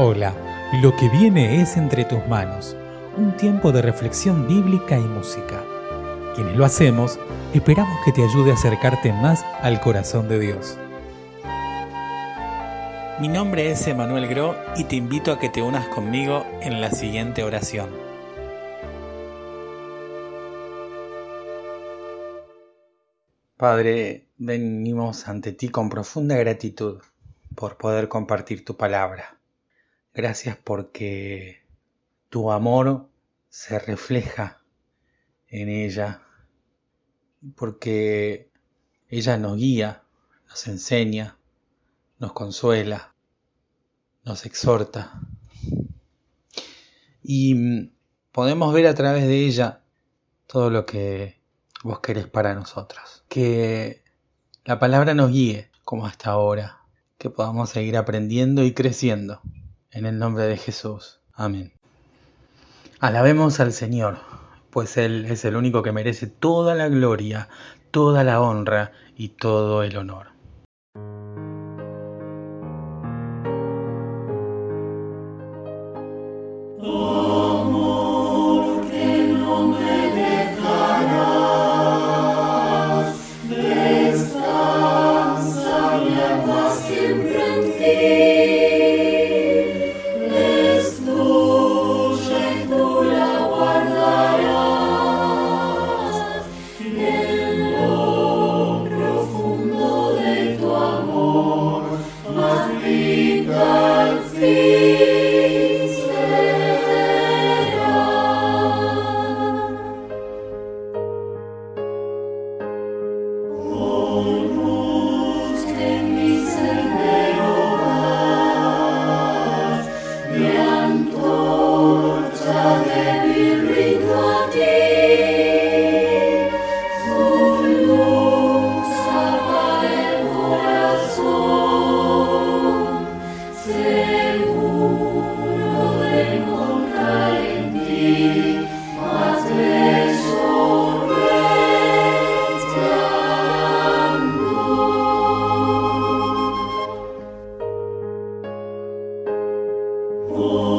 Hola, lo que viene es entre tus manos, un tiempo de reflexión bíblica y música. Quienes lo hacemos, esperamos que te ayude a acercarte más al corazón de Dios. Mi nombre es Emanuel Gro y te invito a que te unas conmigo en la siguiente oración. Padre, venimos ante ti con profunda gratitud por poder compartir tu palabra. Gracias porque tu amor se refleja en ella, porque ella nos guía, nos enseña, nos consuela, nos exhorta. Y podemos ver a través de ella todo lo que vos querés para nosotros. Que la palabra nos guíe como hasta ahora, que podamos seguir aprendiendo y creciendo. En el nombre de Jesús. Amén. Alabemos al Señor, pues Él es el único que merece toda la gloria, toda la honra y todo el honor. Oh.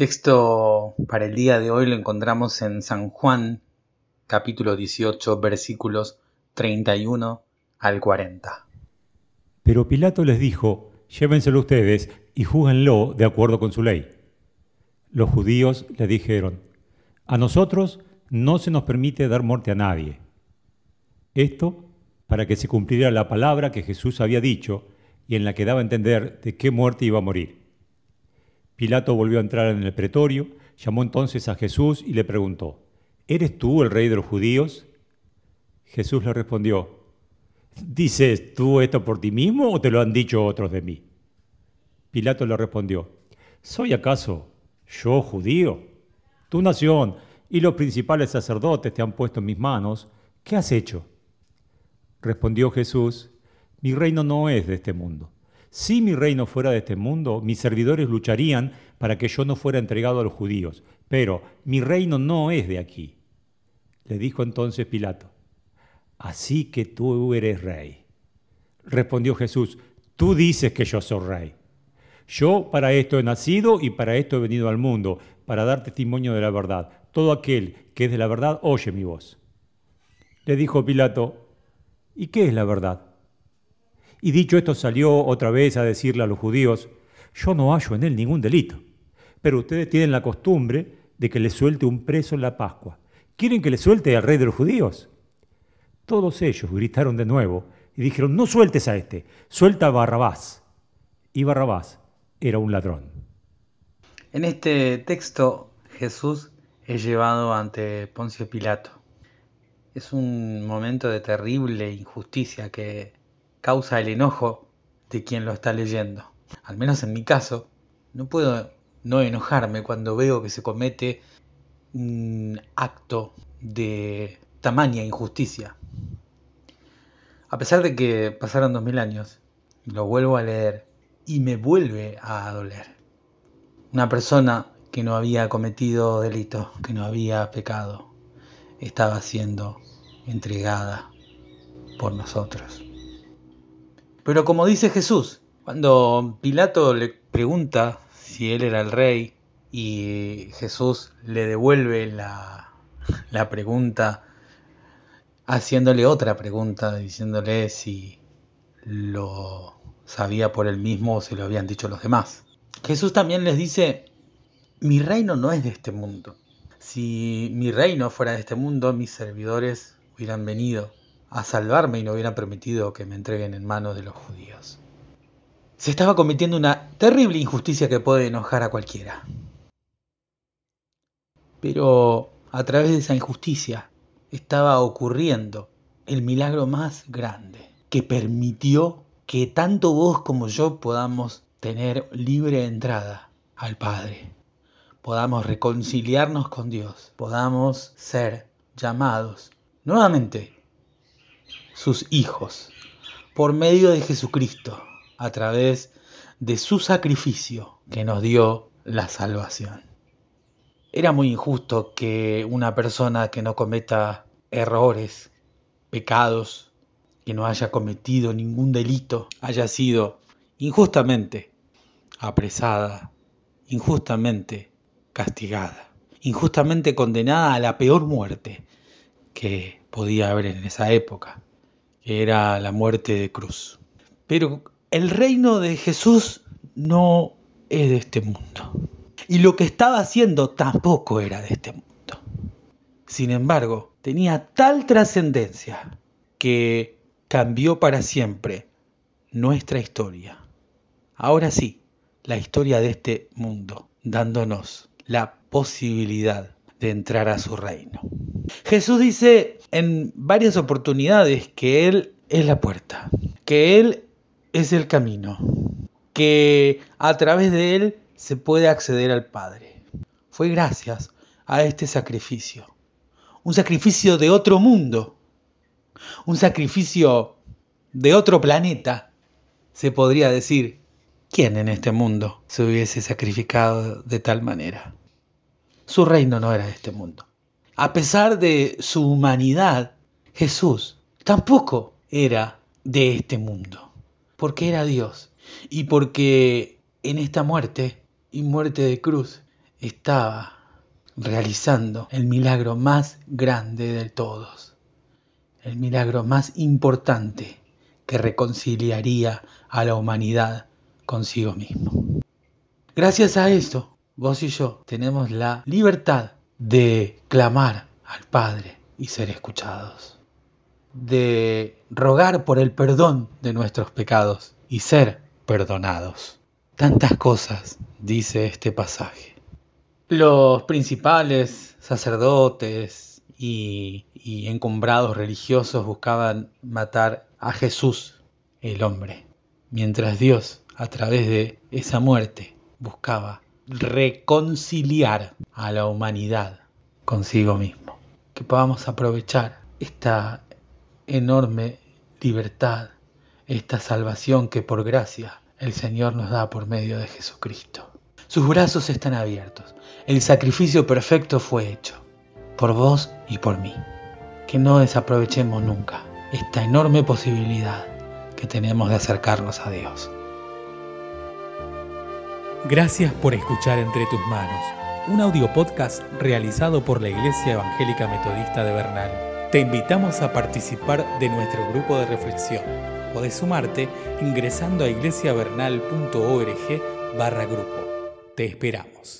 Texto para el día de hoy lo encontramos en San Juan, capítulo 18, versículos 31 al 40. Pero Pilato les dijo, llévenselo ustedes y júguenlo de acuerdo con su ley. Los judíos le dijeron, a nosotros no se nos permite dar muerte a nadie. Esto para que se cumpliera la palabra que Jesús había dicho y en la que daba a entender de qué muerte iba a morir. Pilato volvió a entrar en el pretorio, llamó entonces a Jesús y le preguntó, ¿Eres tú el rey de los judíos? Jesús le respondió, ¿dices tú esto por ti mismo o te lo han dicho otros de mí? Pilato le respondió, ¿soy acaso yo judío? Tu nación y los principales sacerdotes te han puesto en mis manos, ¿qué has hecho? Respondió Jesús, mi reino no es de este mundo. Si mi reino fuera de este mundo, mis servidores lucharían para que yo no fuera entregado a los judíos, pero mi reino no es de aquí. Le dijo entonces Pilato, así que tú eres rey. Respondió Jesús, Tú dices que yo soy rey. Yo para esto he nacido y para esto he venido al mundo, para dar testimonio de la verdad. Todo aquel que es de la verdad oye mi voz. Le dijo Pilato, ¿y qué es la verdad? Y dicho esto salió otra vez a decirle a los judíos, yo no hallo en él ningún delito, pero ustedes tienen la costumbre de que le suelte un preso en la Pascua. ¿Quieren que le suelte al rey de los judíos? Todos ellos gritaron de nuevo y dijeron, no sueltes a este, suelta a Barrabás. Y Barrabás era un ladrón. En este texto Jesús es llevado ante Poncio Pilato. Es un momento de terrible injusticia que causa el enojo de quien lo está leyendo. Al menos en mi caso, no puedo no enojarme cuando veo que se comete un acto de tamaña injusticia. A pesar de que pasaron dos mil años, lo vuelvo a leer y me vuelve a doler. Una persona que no había cometido delito, que no había pecado, estaba siendo entregada por nosotros. Pero como dice Jesús, cuando Pilato le pregunta si él era el rey y Jesús le devuelve la, pregunta haciéndole otra pregunta, diciéndole si lo sabía por él mismo o se lo habían dicho los demás. Jesús también les dice, mi reino no es de este mundo. Si mi reino fuera de este mundo, mis servidores hubieran venido a salvarme y no hubieran permitido que me entreguen en manos de los judíos. Se estaba cometiendo una terrible injusticia que puede enojar a cualquiera. Pero a través de esa injusticia estaba ocurriendo el milagro más grande que permitió que tanto vos como yo podamos tener libre entrada al Padre, podamos reconciliarnos con Dios, podamos ser llamados nuevamente sus hijos por medio de Jesucristo, a través de su sacrificio que nos dio la salvación. Era muy injusto que una persona que no cometa errores, pecados, que no haya cometido ningún delito haya sido injustamente apresada, injustamente castigada, injustamente condenada a la peor muerte que podía haber en esa época, era la muerte de cruz. Pero el reino de Jesús no es de este mundo. Y lo que estaba haciendo tampoco era de este mundo. Sin embargo, tenía tal trascendencia que cambió para siempre nuestra historia. Ahora sí, la historia de este mundo, dándonos la posibilidad de entrar a su reino. Jesús dice en varias oportunidades que Él es la puerta, que Él es el camino, que a través de Él se puede acceder al Padre. Fue gracias a este sacrificio, un sacrificio de otro mundo, un sacrificio de otro planeta, se podría decir, ¿quién en este mundo se hubiese sacrificado de tal manera? Su reino no era de este mundo. A pesar de su humanidad, Jesús tampoco era de este mundo, porque era Dios y porque en esta muerte y muerte de cruz estaba realizando el milagro más grande de todos el milagro más importante que reconciliaría a la humanidad consigo mismo. Gracias a esto, vos y yo tenemos la libertad de clamar al Padre y ser escuchados, de rogar por el perdón de nuestros pecados y ser perdonados. Tantas cosas dice este pasaje. Los principales sacerdotes, y, encumbrados religiosos buscaban matar a Jesús, el hombre, mientras Dios, a través de esa muerte, buscaba reconciliar a la humanidad consigo mismo. Que podamos aprovechar esta enorme libertad, esta salvación que por gracia el Señor nos da por medio de Jesucristo. Sus brazos están abiertos. El sacrificio perfecto fue hecho por vos y por mí. Que no desaprovechemos nunca esta enorme posibilidad que tenemos de acercarnos a Dios. Gracias por escuchar Entre tus manos, un audio podcast realizado por la Iglesia Evangélica Metodista de Bernal. Te invitamos a participar de nuestro grupo de reflexión. Podés sumarte ingresando a iglesiavernal.org barra grupo. Te esperamos.